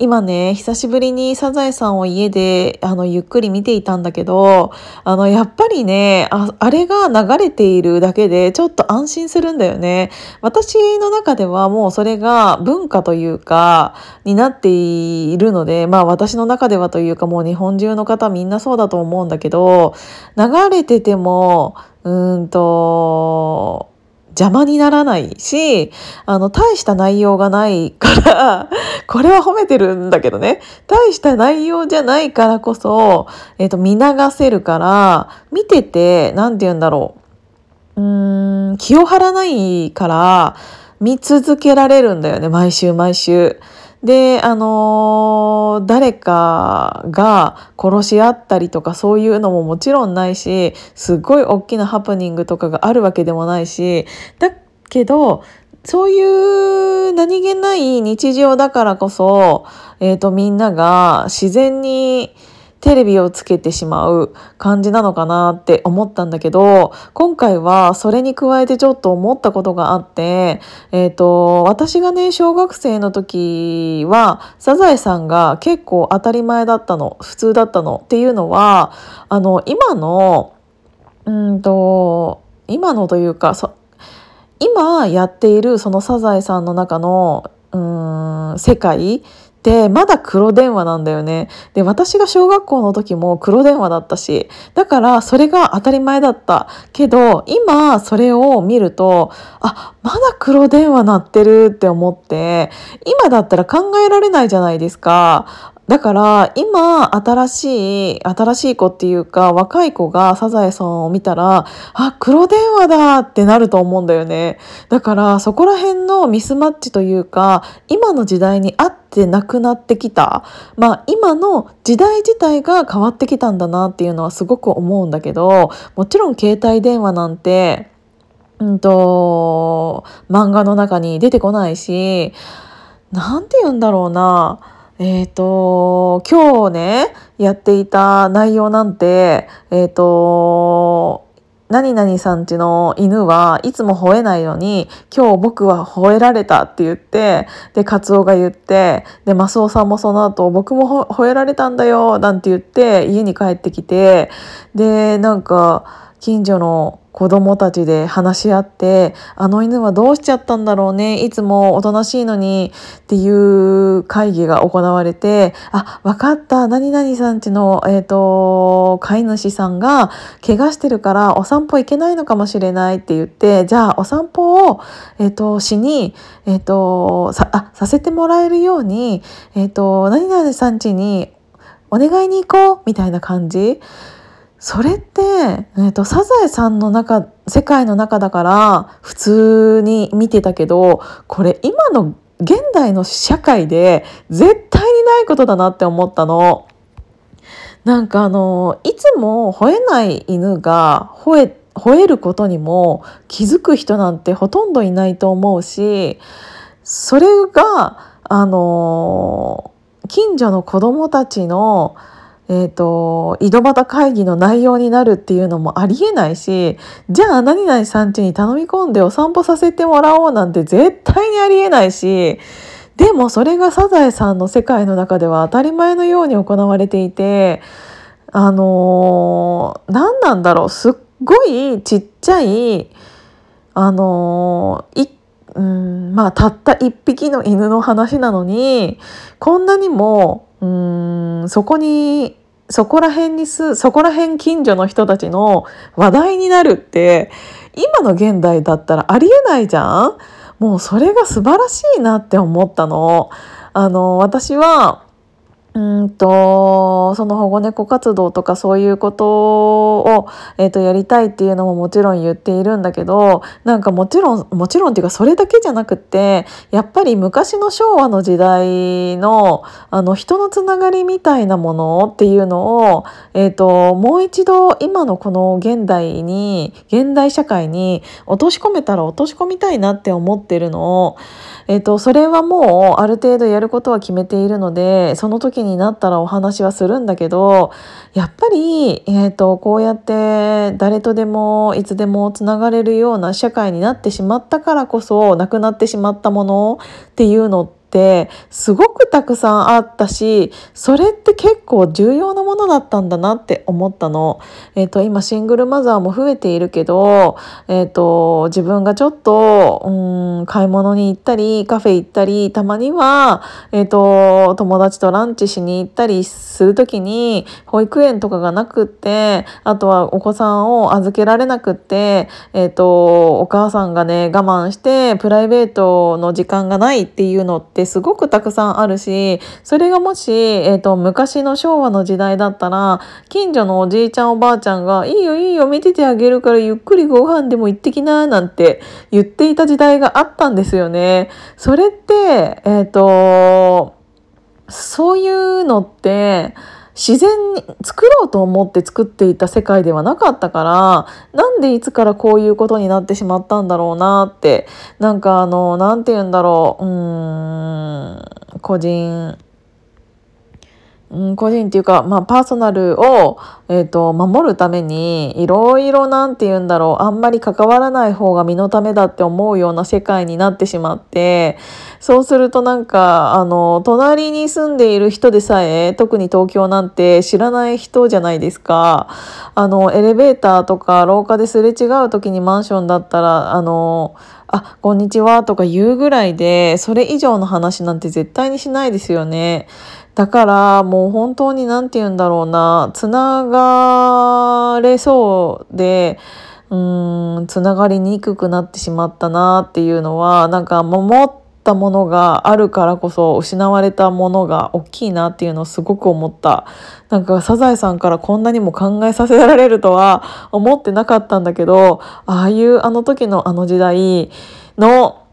今ね、久しぶりにサザエさんを家で、あの、ゆっくり見ていたんだけど、あの、やっぱりね、ああれが流れているだけで、ちょっと安心するんだよね。私の中ではもうそれが文化というか、になっているので、まあ私の中ではというか、もう日本中の方みんなそうだと思うんだけど、流れてても、うーんと、邪魔にならないし、あの、大した内容がないから、これは褒めてるんだけどね、大した内容じゃないからこそ、えっ、ー、と、見流せるから、見てて、なんて言うんだろう。うーん、気を張らないから、見続けられるんだよね、毎週毎週。で、あのー、誰かが殺し合ったりとかそういうのももちろんないし、すっごい大きなハプニングとかがあるわけでもないし、だけど、そういう何気ない日常だからこそ、えっ、ー、と、みんなが自然に、テレビをつけてしまう感じなのかなって思ったんだけど今回はそれに加えてちょっと思ったことがあってえっ、ー、と私がね小学生の時はサザエさんが結構当たり前だったの普通だったのっていうのはあの今のうんと今のというか今やっているそのサザエさんの中のうん世界でまだ黒電話なんだよね。で、私が小学校の時も黒電話だったし、だからそれが当たり前だった。けど、今それを見ると、あ、まだ黒電話鳴ってるって思って、今だったら考えられないじゃないですか。だから今新しい新しい子っていうか若い子がサザエさんを見たらあ黒電話だってなると思うんだよね。だからそこら辺のミスマッチというか今の時代に合ってなくなってきた。まあ今の時代自体が変わってきたんだなっていうのはすごく思うんだけどもちろん携帯電話なんてうんと漫画の中に出てこないし何て言うんだろうな。えっ、ー、と、今日ね、やっていた内容なんて、えっ、ー、と、何々さんちの犬はいつも吠えないのに、今日僕は吠えられたって言って、で、カツオが言って、で、マスオさんもその後、僕も吠えられたんだよ、なんて言って、家に帰ってきて、で、なんか、近所の子供たちで話し合ってあの犬はどうしちゃったんだろうねいつもおとなしいのにっていう会議が行われてあ分かった何々さんちの、えーと、飼い主さんが怪我してるからお散歩行けないのかもしれないって言ってじゃあお散歩を、えーと、しに、えーと、さあさせてもらえるように、えー、と何々さんちにお願いに行こうみたいな感じ。それって、えーと、サザエさんの中世界の中だから普通に見てたけどこれ今の現代の社会で絶対にないことだなって思ったの。なんかあのいつも吠えない犬が吠え吠えることにも気づく人なんてほとんどいないと思うしそれがあの近所の子供たちのえーと、井戸端会議の内容になるっていうのもありえないしじゃあ何々さん家に頼み込んでお散歩させてもらおうなんて絶対にありえないしでもそれがサザエさんの世界の中では当たり前のように行われていてあのー、何なんだろうすっごいちっちゃいあのー、うんまあたった一匹の犬の話なのにこんなにもうんそこにそこら辺にすそこら辺近所の人たちの話題になるって今の現代だったらありえないじゃん？もうそれが素晴らしいなって思ったの。あの私はうんとその保護猫活動とかそういうことを、えーと、やりたいっていうのももちろん言っているんだけどなんかもちろんもちろんっていうかそれだけじゃなくってやっぱり昔の昭和の時代のあの人のつながりみたいなものっていうのを、えーと、もう一度今のこの現代に現代社会に落とし込めたら落とし込みたいなって思ってるのを、えっとそれはもうある程度やることは決めているのでその時になったらお話はするんだけどやっぱり、えっと、こうやって誰とでもいつでもつながれるような社会になってしまったからこそなくなってしまったものっていうのってってすごくたくさんあったしそれって結構重要なものだったんだなって思ったの。えーと、今シングルマザーも増えているけど、えーと、自分がちょっとうん買い物に行ったりカフェ行ったりたまには、えーと、友達とランチしに行ったりする時に保育園とかがなくってあとはお子さんを預けられなくって、えー、とお母さんがね我慢してプライベートの時間がないっていうのってってすごくたくさんあるしそれがもし、えーと、昔の昭和の時代だったら近所のおじいちゃんおばあちゃんが「いいよいいよ見ててあげるからゆっくりご飯でも行ってきな」なんて言っていた時代があったんですよね。それってえっ、ー、とそういうのって自然に作ろうと思って作っていた世界ではなかったからなんでいつからこういうことになってしまったんだろうなってなんかあの何て言うんだろううん個人うん、個人っていうか、まあ、パーソナルを、えーと、守るためにいろいろなんて言うんだろうあんまり関わらない方が身のためだって思うような世界になってしまってそうするとなんかあの隣に住んでいる人でさえ特に東京なんて知らない人じゃないですかあのエレベーターとか廊下ですれ違う時にマンションだったらあのあ、こんにちはとか言うぐらいで、それ以上の話なんて絶対にしないですよね。だからもう本当に何て言うんだろうなつながれそうでうんつながりにくくなってしまったなっていうのはなんか守ったものがあるからこそ失われたものが大きいなっていうのをすごく思った。なんかサザエさんからこんなにも考えさせられるとは思ってなかったんだけどああいうあの時のあの時代の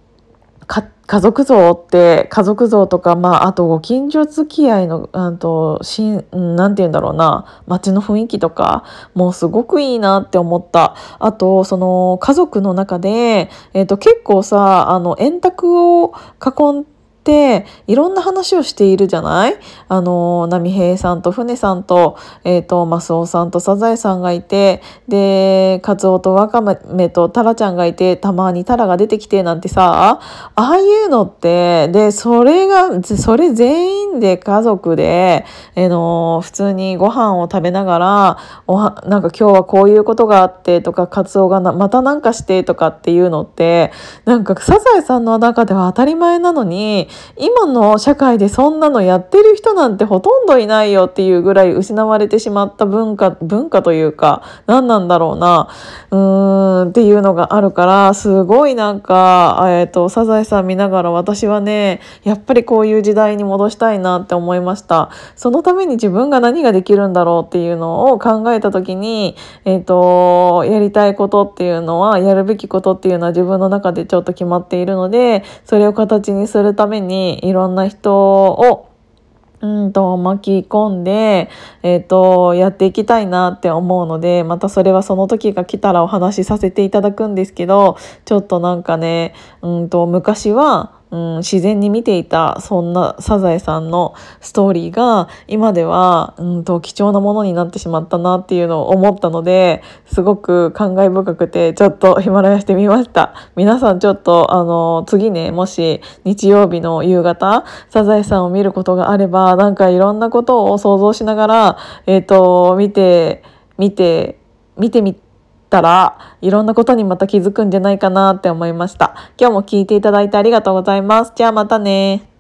家族像って家族像とか、まあ、あとご近所付き合いの何としんなんて言うんだろうな街の雰囲気とかもうすごくいいなって思った。あとその家族の中で、えーと、結構さあの円卓を囲んでっていろんな話をしているじゃない？あの波平さんと船さんと,、えーと、マスオさんとサザエさんがいてでカツオとワカメとタラちゃんがいてたまにタラが出てきてなんてさああいうのってでそれがそれ全員で家族で、えー、の普通にご飯を食べながらおはなんか今日はこういうことがあってとかカツオがまた何かしてとかっていうのってなんかサザエさんの中では当たり前なのに今の社会でそんなのやってる人なんてほとんどいないよっていうぐらい失われてしまった文化文化というか何なんだろうな。うーんっていうのがあるからすごいなんか、えーと、サザエさん見ながら私はねやっぱりこういう時代に戻したいなって思いました。そのために自分が何ができるんだろうっていうのを考えた時に、えーとやりたいことっていうのはやるべきことっていうのは自分の中でちょっと決まっているのでそれを形にするためににいろんな人をうんと巻き込んで、えーと、やっていきたいなって思うのでまたそれはその時が来たらお話しさせていただくんですけどちょっとなんかねうんと昔はうん、自然に見ていたそんなサザエさんのストーリーが今では、うんと、貴重なものになってしまったなっていうのを思ったのですごく感慨深くてちょっとヒマラヤしてみました。皆さんちょっとあの次ねもし日曜日の夕方サザエさんを見ることがあればなんかいろんなことを想像しながらえっ、ー、と見て見て見てみてたらいろんなことにまた気づくんじゃないかなって思いました。今日も聞いていただいてありがとうございます。じゃあまたね。